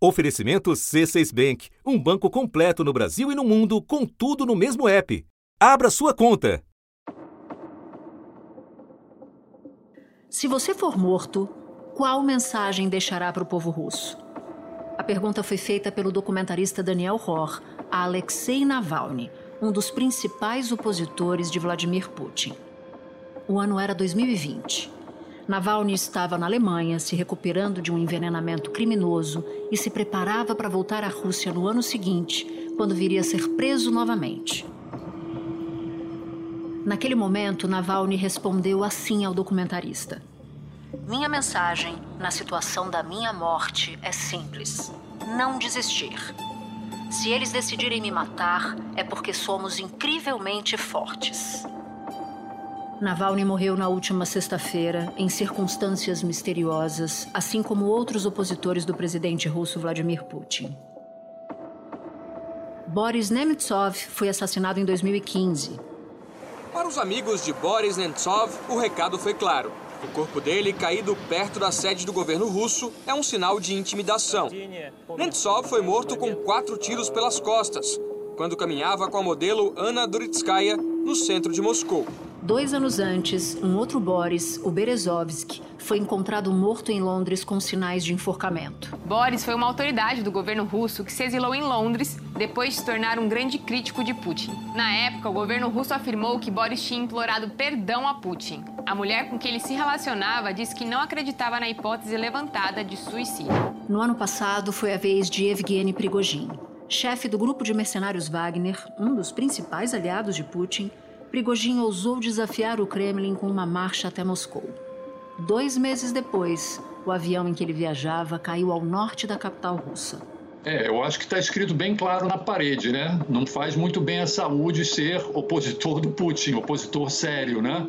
Oferecimento C6 Bank, um banco completo no Brasil e no mundo, com tudo no mesmo app. Abra sua conta. Se você for morto, qual mensagem deixará para o povo russo? A pergunta foi feita pelo documentarista Daniel Rohr a Alexei Navalny, um dos principais opositores de Vladimir Putin. O ano era 2020. Navalny estava na Alemanha se recuperando de um envenenamento criminoso e se preparava para voltar à Rússia no ano seguinte, quando viria a ser preso novamente. Naquele momento, Navalny respondeu assim ao documentarista: Minha mensagem na situação da minha morte é simples: não desistir. Se eles decidirem me matar, é porque somos incrivelmente fortes. Navalny morreu na última sexta-feira, em circunstâncias misteriosas, assim como outros opositores do presidente russo Vladimir Putin. Boris Nemtsov foi assassinado em 2015. Para os amigos de Boris Nemtsov, o recado foi claro. O corpo dele, caído perto da sede do governo russo, é um sinal de intimidação. Nemtsov foi morto com quatro tiros pelas costas, quando caminhava com a modelo Anna Duritskaya no centro de Moscou. Dois anos antes, um outro Boris, o Berezovsky, foi encontrado morto em Londres com sinais de enforcamento. Boris foi uma autoridade do governo russo que se exilou em Londres depois de se tornar um grande crítico de Putin. Na época, o governo russo afirmou que Boris tinha implorado perdão a Putin. A mulher com quem ele se relacionava disse que não acreditava na hipótese levantada de suicídio. No ano passado, foi a vez de Evgeny Prigozhin, chefe do grupo de mercenários Wagner, um dos principais aliados de Putin Prigogine ousou desafiar o Kremlin com uma marcha até Moscou. Dois meses depois, o avião em que ele viajava caiu ao norte da capital russa. É, eu acho que está escrito bem claro na parede, né? Não faz muito bem a saúde ser opositor do Putin, opositor sério, né?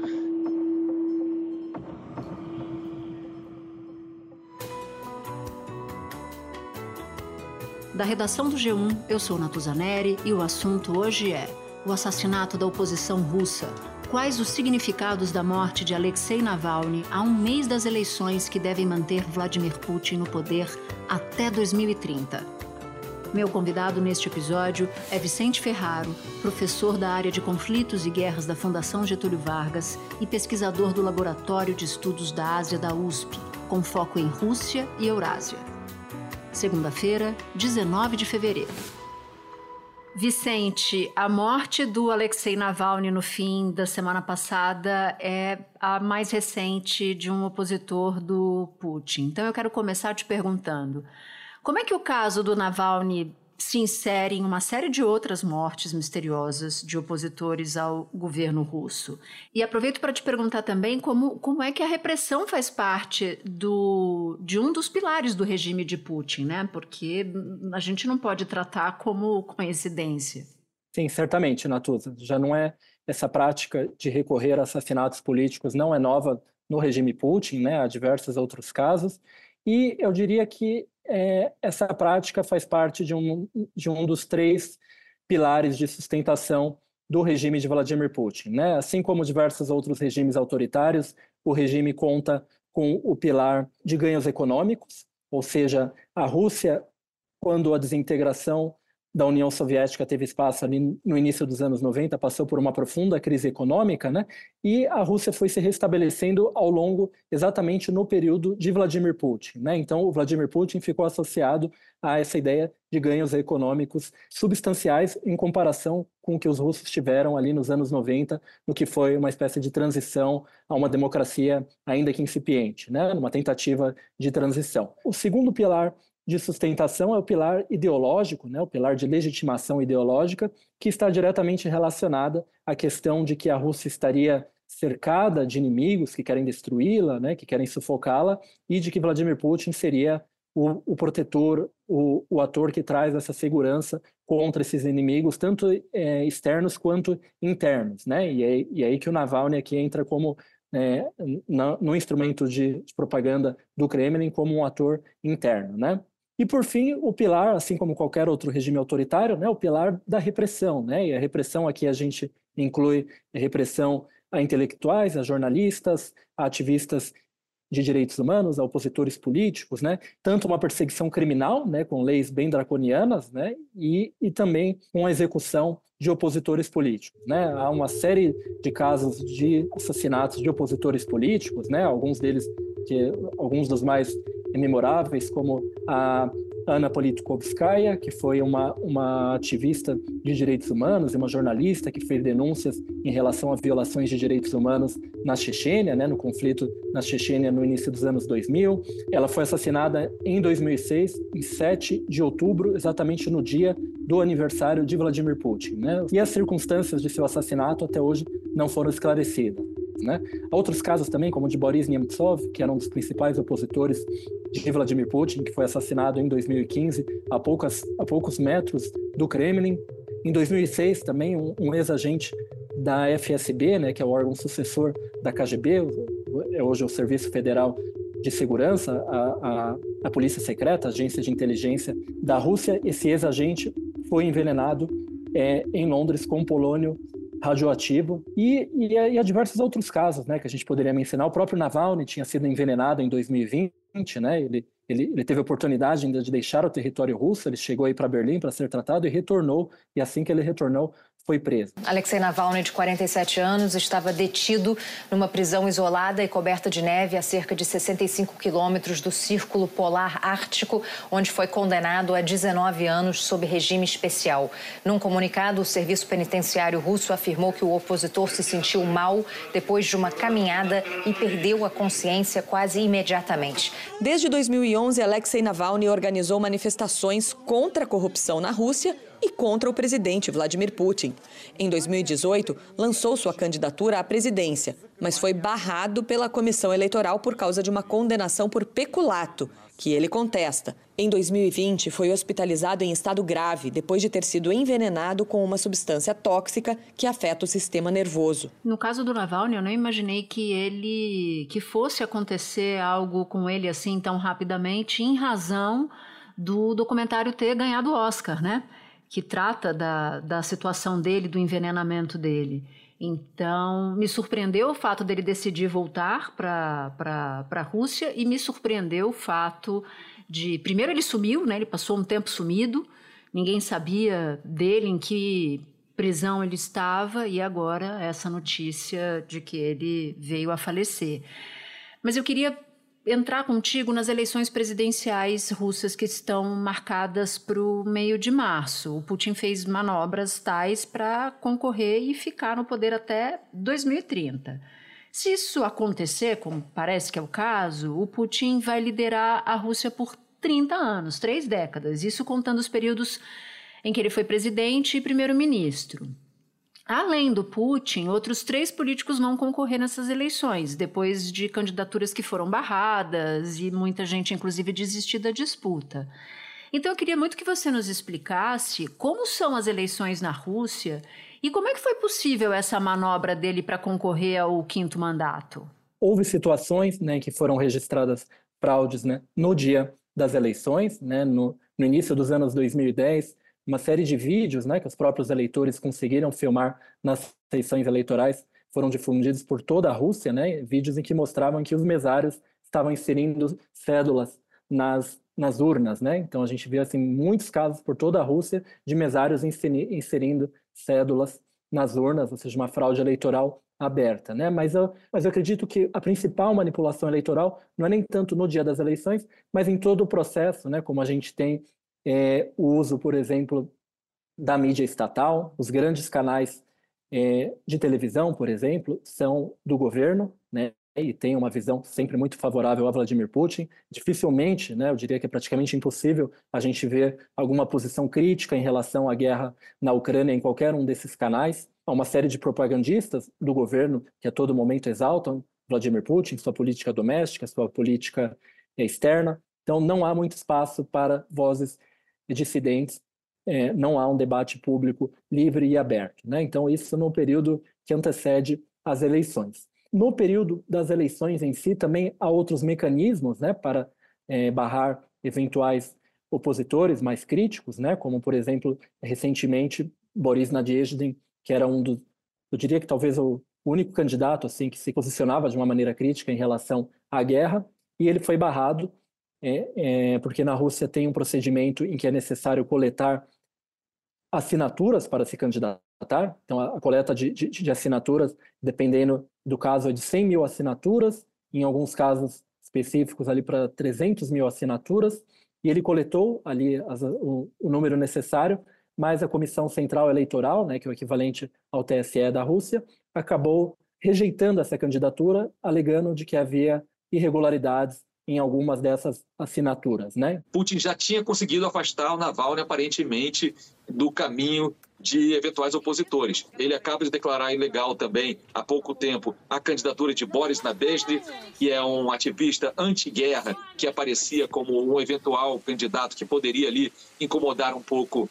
Da redação do G1, eu sou Natuzaneri e o assunto hoje é o assassinato da oposição russa. Quais os significados da morte de Alexei Navalny a um mês das eleições que devem manter Vladimir Putin no poder até 2030? Meu convidado neste episódio é Vicente Ferraro, professor da área de conflitos e guerras da Fundação Getúlio Vargas e pesquisador do Laboratório de Estudos da Ásia da USP, com foco em Rússia e Eurásia. Segunda-feira, 19 de fevereiro. Vicente, a morte do Alexei Navalny no fim da semana passada é a mais recente de um opositor do Putin. Então eu quero começar te perguntando: como é que o caso do Navalny se insere em uma série de outras mortes misteriosas de opositores ao governo russo. E aproveito para te perguntar também como, como é que a repressão faz parte do, de um dos pilares do regime de Putin, né? Porque a gente não pode tratar como coincidência. Sim, certamente, Natuza. Já não é essa prática de recorrer a assassinatos políticos não é nova no regime Putin, né? Há diversos outros casos. E eu diria que é, essa prática faz parte de um, de um dos três pilares de sustentação do regime de Vladimir Putin. Né? Assim como diversos outros regimes autoritários, o regime conta com o pilar de ganhos econômicos, ou seja, a Rússia, quando a desintegração da União Soviética teve espaço ali no início dos anos 90, passou por uma profunda crise econômica, né? E a Rússia foi se restabelecendo ao longo, exatamente no período de Vladimir Putin, né? Então, o Vladimir Putin ficou associado a essa ideia de ganhos econômicos substanciais em comparação com o que os russos tiveram ali nos anos 90, no que foi uma espécie de transição a uma democracia ainda que incipiente, né? Uma tentativa de transição. O segundo pilar de sustentação é o pilar ideológico, né, o pilar de legitimação ideológica, que está diretamente relacionada à questão de que a Rússia estaria cercada de inimigos que querem destruí-la, né, que querem sufocá-la, e de que Vladimir Putin seria o, o protetor, o, o, ator que traz essa segurança contra esses inimigos, tanto é, externos quanto internos. Né? E, é, e é aí que o Navalny aqui entra como é, no, no, instrumento de, propaganda do Kremlin como um ator interno, né? E, por fim, o pilar, assim como qualquer outro regime autoritário, né, o pilar da repressão. Né? E a repressão aqui a gente inclui a repressão a intelectuais, a jornalistas, a ativistas de direitos humanos a opositores políticos, né? Tanto uma perseguição criminal, né, com leis bem draconianas, né, e, e também com a execução de opositores políticos, né? Há uma série de casos de assassinatos de opositores políticos, né? Alguns deles que alguns dos mais memoráveis, como a Ana Politkovskaya, que foi uma, uma ativista de direitos humanos e uma jornalista que fez denúncias em relação a violações de direitos humanos na Chechênia, né, no conflito na Chechênia no início dos anos 2000. Ela foi assassinada em 2006, em 7 de outubro, exatamente no dia do aniversário de Vladimir Putin. Né? E as circunstâncias de seu assassinato até hoje não foram esclarecidas. Né? Outros casos também, como o de Boris Nemtsov, que era um dos principais opositores de Vladimir Putin, que foi assassinado em 2015, a, poucas, a poucos metros do Kremlin. Em 2006, também, um, um ex-agente da FSB, né, que é o órgão sucessor da KGB, é hoje o Serviço Federal de Segurança, a, a, a Polícia Secreta, a agência de inteligência da Rússia, esse ex-agente foi envenenado é, em Londres com polônio radioativo e, e, e, há diversos outros casos, né, que a gente poderia mencionar. O próprio Navalny tinha sido envenenado em 2020, né? Ele, ele, ele teve a oportunidade ainda de deixar o território russo. Ele chegou aí para Berlim para ser tratado e retornou. E assim que ele retornou, foi preso. Alexei Navalny, de 47 anos, estava detido numa prisão isolada e coberta de neve a cerca de 65 quilômetros do Círculo Polar Ártico, onde foi condenado a 19 anos sob regime especial. Num comunicado, o Serviço Penitenciário Russo afirmou que o opositor se sentiu mal depois de uma caminhada e perdeu a consciência quase imediatamente. Desde 2011, Alexei Navalny organizou manifestações contra a corrupção na Rússia e contra o presidente Vladimir Putin. Em 2018, lançou sua candidatura à presidência, mas foi barrado pela comissão eleitoral por causa de uma condenação por peculato, que ele contesta. Em 2020, foi hospitalizado em estado grave depois de ter sido envenenado com uma substância tóxica que afeta o sistema nervoso. No caso do Navalny, eu não imaginei que ele que fosse acontecer algo com ele assim tão rapidamente em razão do documentário ter ganhado o Oscar, né? Que trata da, da situação dele, do envenenamento dele. Então, me surpreendeu o fato dele decidir voltar para a Rússia e me surpreendeu o fato de. Primeiro, ele sumiu, né? ele passou um tempo sumido, ninguém sabia dele, em que prisão ele estava, e agora essa notícia de que ele veio a falecer. Mas eu queria entrar contigo nas eleições presidenciais russas que estão marcadas para o meio de março. O Putin fez manobras tais para concorrer e ficar no poder até 2030. Se isso acontecer, como parece que é o caso, o Putin vai liderar a Rússia por 30 anos, três décadas, isso contando os períodos em que ele foi presidente e primeiro-ministro. Além do Putin, outros três políticos vão concorrer nessas eleições, depois de candidaturas que foram barradas e muita gente, inclusive, desistiu da disputa. Então, eu queria muito que você nos explicasse como são as eleições na Rússia e como é que foi possível essa manobra dele para concorrer ao quinto mandato. Houve situações né, que foram registradas fraudes né, no dia das eleições, né, no, no início dos anos 2010 uma série de vídeos né, que os próprios eleitores conseguiram filmar nas sessões eleitorais foram difundidos por toda a Rússia, né, vídeos em que mostravam que os mesários estavam inserindo cédulas nas, nas urnas. Né? Então a gente viu assim, muitos casos por toda a Rússia de mesários inserindo cédulas nas urnas, ou seja, uma fraude eleitoral aberta, né? Mas eu, mas eu acredito que a principal manipulação eleitoral não é nem tanto no dia das eleições, mas em todo o processo, né? Como a gente tem é, o uso, por exemplo, da mídia estatal, os grandes canais é, de televisão, por exemplo, são do governo, né, e tem uma visão sempre muito favorável a Vladimir Putin. Dificilmente, né, eu diria que é praticamente impossível a gente ver alguma posição crítica em relação à guerra na Ucrânia em qualquer um desses canais. Há uma série de propagandistas do governo que a todo momento exaltam Vladimir Putin, sua política doméstica, sua política externa. Então, não há muito espaço para vozes dissidentes, é, não há um debate público livre e aberto. Né? Então, isso no período que antecede as eleições. No período das eleições em si, também há outros mecanismos né, para é, barrar eventuais opositores mais críticos, né, como, por exemplo, recentemente, Boris Nadezhdin, que era um dos, eu diria que talvez o único candidato assim que se posicionava de uma maneira crítica em relação à guerra, e ele foi barrado é, é, porque na Rússia tem um procedimento em que é necessário coletar assinaturas para se candidatar. Então, a, a coleta de, de, de, assinaturas, dependendo do caso, é de 100 mil assinaturas, em alguns casos específicos ali para 300 mil assinaturas, e ele coletou ali as, o, o, número necessário, mas a Comissão Central Eleitoral, né, que é o equivalente ao TSE da Rússia, acabou rejeitando essa candidatura, alegando de que havia irregularidades em algumas dessas assinaturas, né? Putin já tinha conseguido afastar o Navalny aparentemente do caminho de eventuais opositores. Ele acaba de declarar ilegal também, há pouco tempo, a candidatura de Boris Nadezhdy, que é um ativista anti-guerra, que aparecia como um eventual candidato que poderia ali incomodar um pouco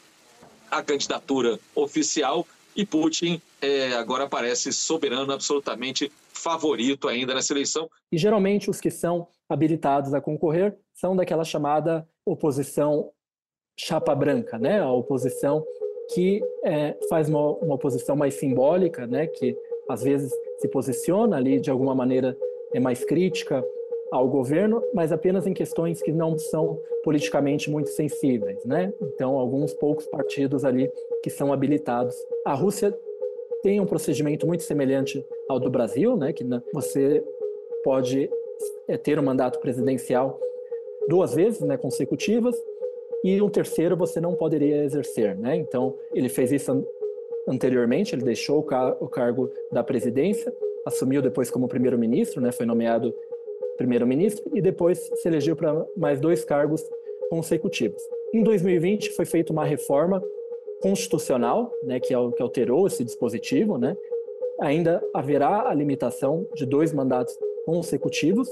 a candidatura oficial. E Putin é, agora parece soberano, absolutamente favorito ainda nessa eleição. E geralmente os que são habilitados a concorrer são daquela chamada oposição chapa branca, né? A oposição que é, faz uma, uma, oposição mais simbólica, né? Que às vezes se posiciona ali de alguma maneira é mais crítica ao governo, mas apenas em questões que não são politicamente muito sensíveis, né? Então, alguns poucos partidos ali que são habilitados. A Rússia tem um procedimento muito semelhante ao do Brasil, né? Que você pode é ter um mandato presidencial duas vezes, né, consecutivas, e um terceiro você não poderia exercer, né? Então ele fez isso anteriormente, ele deixou o, car o cargo da presidência, assumiu depois como primeiro-ministro, né? Foi nomeado primeiro-ministro e depois se elegeu para mais dois cargos consecutivos. Em 2020 foi feita uma reforma constitucional, né, que, alterou esse dispositivo, né? Ainda haverá a limitação de dois mandatos consecutivos,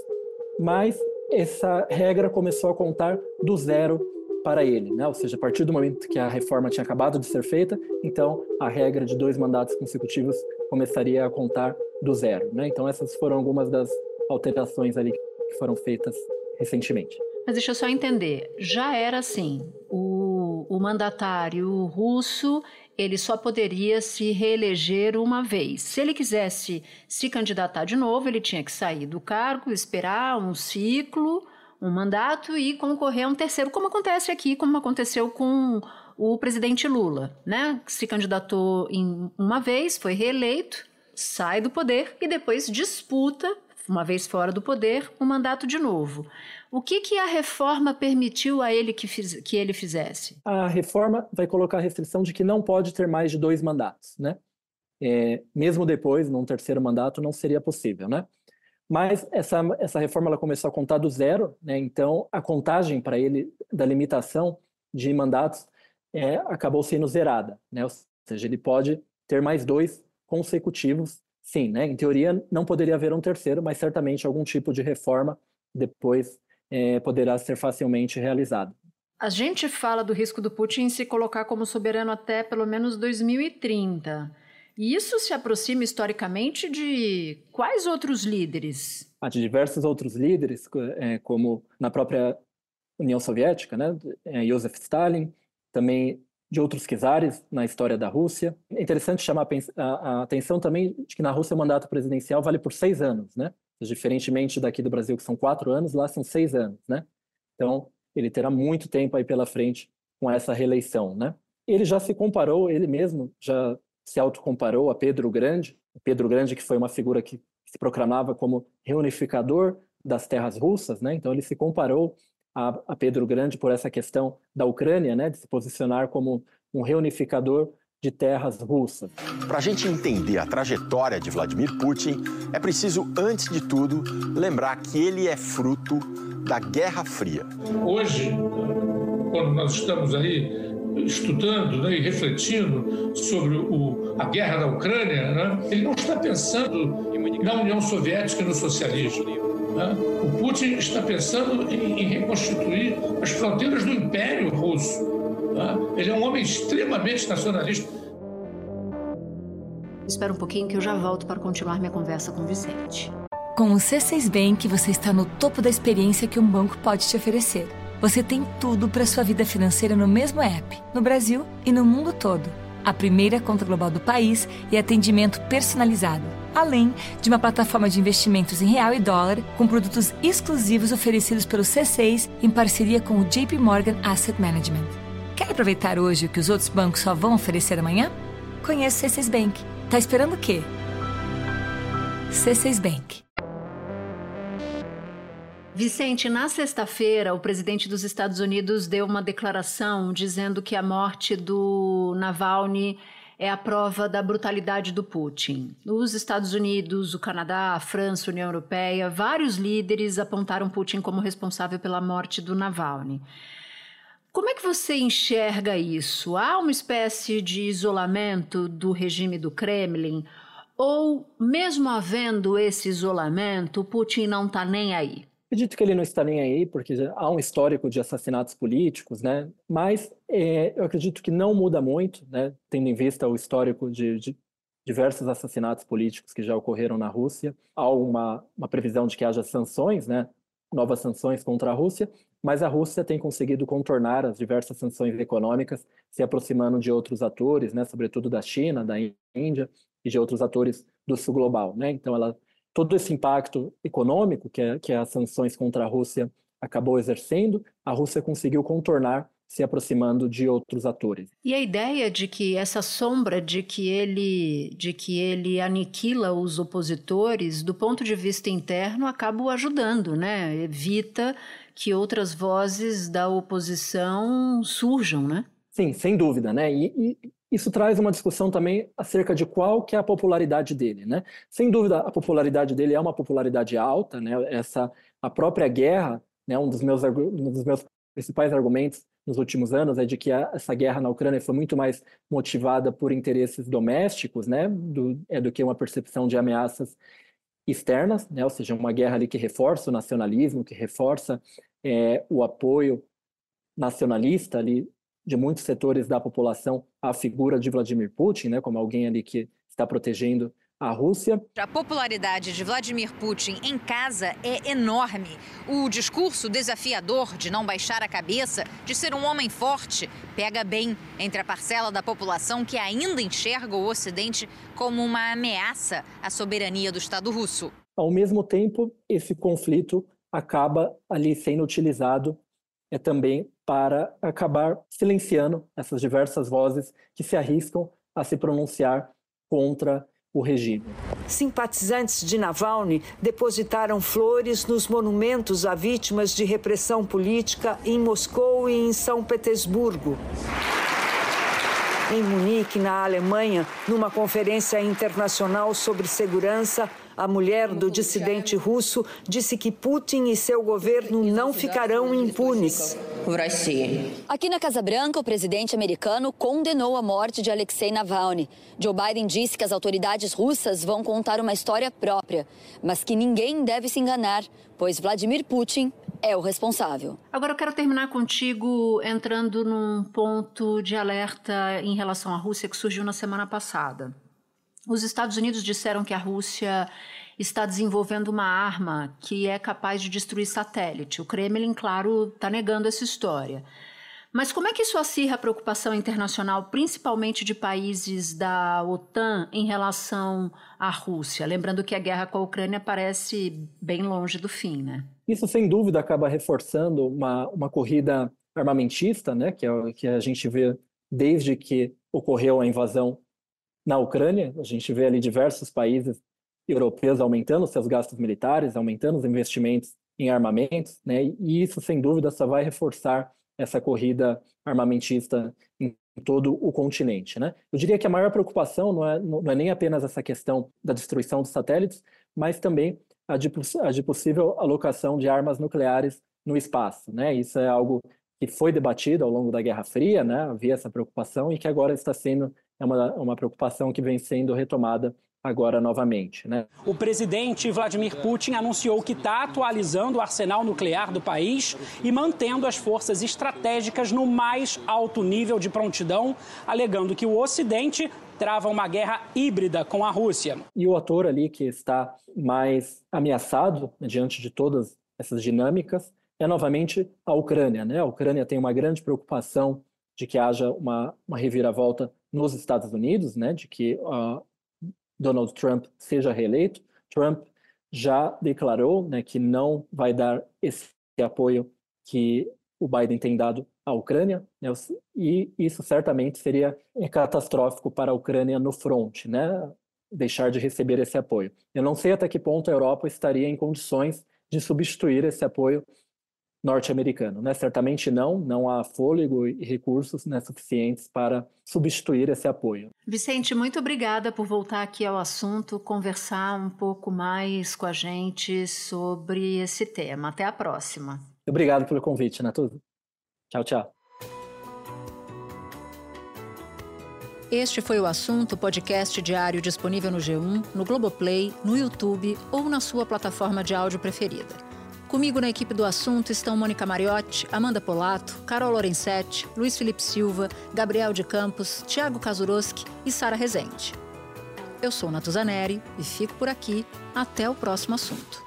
mas essa regra começou a contar do zero para ele, né? Ou seja, a partir do momento que a reforma tinha acabado de ser feita, então a regra de dois mandatos consecutivos começaria a contar do zero, né? Então essas foram algumas das alterações ali que foram feitas recentemente. Mas deixa eu só entender, já era assim, o, o mandatário russo ele só poderia se reeleger uma vez. Se ele quisesse se candidatar de novo, ele tinha que sair do cargo, esperar um ciclo, um mandato e concorrer a um terceiro, como acontece aqui, como aconteceu com o presidente Lula, né? Se candidatou em uma vez, foi reeleito, sai do poder e depois disputa, uma vez fora do poder, um mandato de novo. O que, que a reforma permitiu a ele que, fiz, que ele fizesse? A reforma vai colocar a restrição de que não pode ter mais de dois mandatos, né? É, mesmo depois, num terceiro mandato, não seria possível, né? Mas essa, essa reforma ela começou a contar do zero, né? Então a contagem para ele da limitação de mandatos é, acabou sendo zerada, né? Ou seja, ele pode ter mais dois consecutivos, sim, né? Em teoria não poderia haver um terceiro, mas certamente algum tipo de reforma depois é, poderá ser facilmente realizado. A gente fala do risco do Putin se colocar como soberano até pelo menos 2030. E isso se aproxima historicamente de quais outros líderes? Ah, de diversos outros líderes, é, como na própria União Soviética, né? É, Joseph Stalin, também de outros czares na história da Rússia. É interessante chamar a, atenção também de que na Rússia o mandato presidencial vale por seis anos, né? Diferentemente daqui do Brasil, que são quatro anos, lá são seis anos, né? Então, ele terá muito tempo aí pela frente com essa reeleição, né? Ele já se comparou, ele mesmo já se autocomparou a Pedro Grande, Pedro Grande que foi uma figura que se proclamava como reunificador das terras russas, né? Então ele se comparou a, a Pedro Grande por essa questão da Ucrânia, né? De se posicionar como um reunificador de terras russas. Para a gente entender a trajetória de Vladimir Putin, é preciso, antes de tudo, lembrar que ele é fruto da Guerra Fria. Hoje, quando nós estamos aí estudando né, e refletindo sobre o, a guerra da Ucrânia, né, ele não está pensando na União Soviética e no socialismo. Né? O Putin está pensando em, em reconstituir as fronteiras do Império Russo. Né? Ele é um homem extremamente nacionalista. Espera um pouquinho que eu já volto para continuar minha conversa com o Vicente. Com o C6 Bank, você está no topo da experiência que um banco pode te oferecer. Você tem tudo para sua vida financeira no mesmo app, no Brasil e no mundo todo. A primeira conta global do país e atendimento personalizado além de uma plataforma de investimentos em real e dólar com produtos exclusivos oferecidos pelo C6 em parceria com o JP Morgan Asset Management. Quer aproveitar hoje o que os outros bancos só vão oferecer amanhã? Conheça o C6 Bank. Tá esperando o quê? C6 Bank. Vicente, na sexta-feira, o presidente dos Estados Unidos deu uma declaração dizendo que a morte do Navalny é a prova da brutalidade do Putin. Os Estados Unidos, o Canadá, a França, a União Europeia, vários líderes apontaram Putin como responsável pela morte do Navalny. Como é que você enxerga isso? Há uma espécie de isolamento do regime do Kremlin? Ou, mesmo havendo esse isolamento, Putin não está nem aí? Acredito que ele não está nem aí, porque há um histórico de assassinatos políticos, né? Mas é, eu acredito que não muda muito, né? Tendo em vista o histórico de, de diversos assassinatos políticos que já ocorreram na Rússia. Há uma, uma previsão de que haja sanções, né? Novas sanções contra a Rússia, mas a Rússia tem conseguido contornar as diversas sanções econômicas, se aproximando de outros atores, né? Sobretudo da China, da Índia e de outros atores do sul global, né? Então ela todo esse impacto econômico que, é, que as sanções contra a Rússia acabou exercendo, a Rússia conseguiu contornar se aproximando de outros atores. E a ideia de que essa sombra de que ele de que ele aniquila os opositores, do ponto de vista interno, acaba o ajudando, né? Evita que outras vozes da oposição surjam, né? Sim, sem dúvida, né? E, e, isso traz uma discussão também acerca de qual que é a popularidade dele, né? Sem dúvida, a popularidade dele é uma popularidade alta, né? Essa a própria guerra, né? Um dos meus um dos meus principais argumentos nos últimos anos é de que a, essa guerra na Ucrânia foi muito mais motivada por interesses domésticos, né? Do, é do que uma percepção de ameaças externas, né? Ou seja, uma guerra ali que reforça o nacionalismo, que reforça é, o apoio nacionalista ali de muitos setores da população a figura de Vladimir Putin, né, como alguém ali que está protegendo a Rússia. A popularidade de Vladimir Putin em casa é enorme. O discurso desafiador de não baixar a cabeça, de ser um homem forte, pega bem entre a parcela da população que ainda enxerga o Ocidente como uma ameaça à soberania do Estado russo. Ao mesmo tempo, esse conflito acaba ali sendo utilizado é também para acabar silenciando essas diversas vozes que se arriscam a se pronunciar contra o regime. Simpatizantes de Navalny depositaram flores nos monumentos a vítimas de repressão política em Moscou e em São Petersburgo. Em Munique, na Alemanha, numa conferência internacional sobre segurança, a mulher do dissidente russo disse que Putin e seu governo não ficarão impunes. Aqui na Casa Branca, o presidente americano condenou a morte de Alexei Navalny. Joe Biden disse que as autoridades russas vão contar uma história própria, mas que ninguém deve se enganar, pois Vladimir Putin é o responsável. Agora eu quero terminar contigo entrando num ponto de alerta em relação à Rússia que surgiu na semana passada. Os Estados Unidos disseram que a Rússia está desenvolvendo uma arma que é capaz de destruir satélite. O Kremlin, claro, está negando essa história. Mas como é que isso acirra a preocupação internacional, principalmente de países da OTAN, em relação à Rússia? Lembrando que a guerra com a Ucrânia parece bem longe do fim, né? Isso, sem dúvida, acaba reforçando uma, uma corrida armamentista, né, que, é, que a gente vê desde que ocorreu a invasão na Ucrânia, a gente vê ali diversos países europeus aumentando seus gastos militares, aumentando os investimentos em armamentos, né? E isso, sem dúvida, só vai reforçar essa corrida armamentista em todo o continente, né? Eu diria que a maior preocupação não é, não é nem apenas essa questão da destruição dos satélites, mas também a de, a de possível alocação de armas nucleares no espaço, né? Isso é algo que foi debatido ao longo da Guerra Fria, né? Havia essa preocupação e que agora está sendo é uma, uma preocupação que vem sendo retomada agora novamente. Né? O presidente Vladimir Putin anunciou que está atualizando o arsenal nuclear do país e mantendo as forças estratégicas no mais alto nível de prontidão, alegando que o Ocidente trava uma guerra híbrida com a Rússia. E o ator ali que está mais ameaçado né, diante de todas essas dinâmicas é novamente a Ucrânia. Né? A Ucrânia tem uma grande preocupação de que haja uma, uma reviravolta nos Estados Unidos, né, de que uh, Donald Trump seja reeleito. Trump já declarou né, que não vai dar esse apoio que o Biden tem dado à Ucrânia, né, e isso certamente seria catastrófico para a Ucrânia no front, né, deixar de receber esse apoio. Eu não sei até que ponto a Europa estaria em condições de substituir esse apoio norte-americano. Né? Certamente não, não há fôlego e recursos né, suficientes para substituir esse apoio. Vicente, muito obrigada por voltar aqui ao assunto, conversar um pouco mais com a gente sobre esse tema. Até a próxima. Obrigado pelo convite, Natuza. Tchau, tchau. Este foi o assunto podcast diário disponível no G1, no Globoplay, no YouTube ou na sua plataforma de áudio preferida. Comigo na equipe do assunto estão Mônica Mariotti, Amanda Polato, Carol Lorenzetti, Luiz Felipe Silva, Gabriel de Campos, Tiago Kazuroski e Sara Rezende. Eu sou Natuzaneri e fico por aqui. Até o próximo assunto.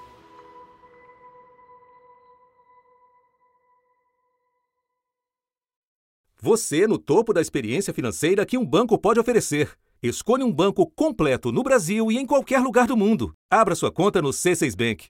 Você no topo da experiência financeira que um banco pode oferecer. Escolha um banco completo no Brasil e em qualquer lugar do mundo. Abra sua conta no C6 Bank.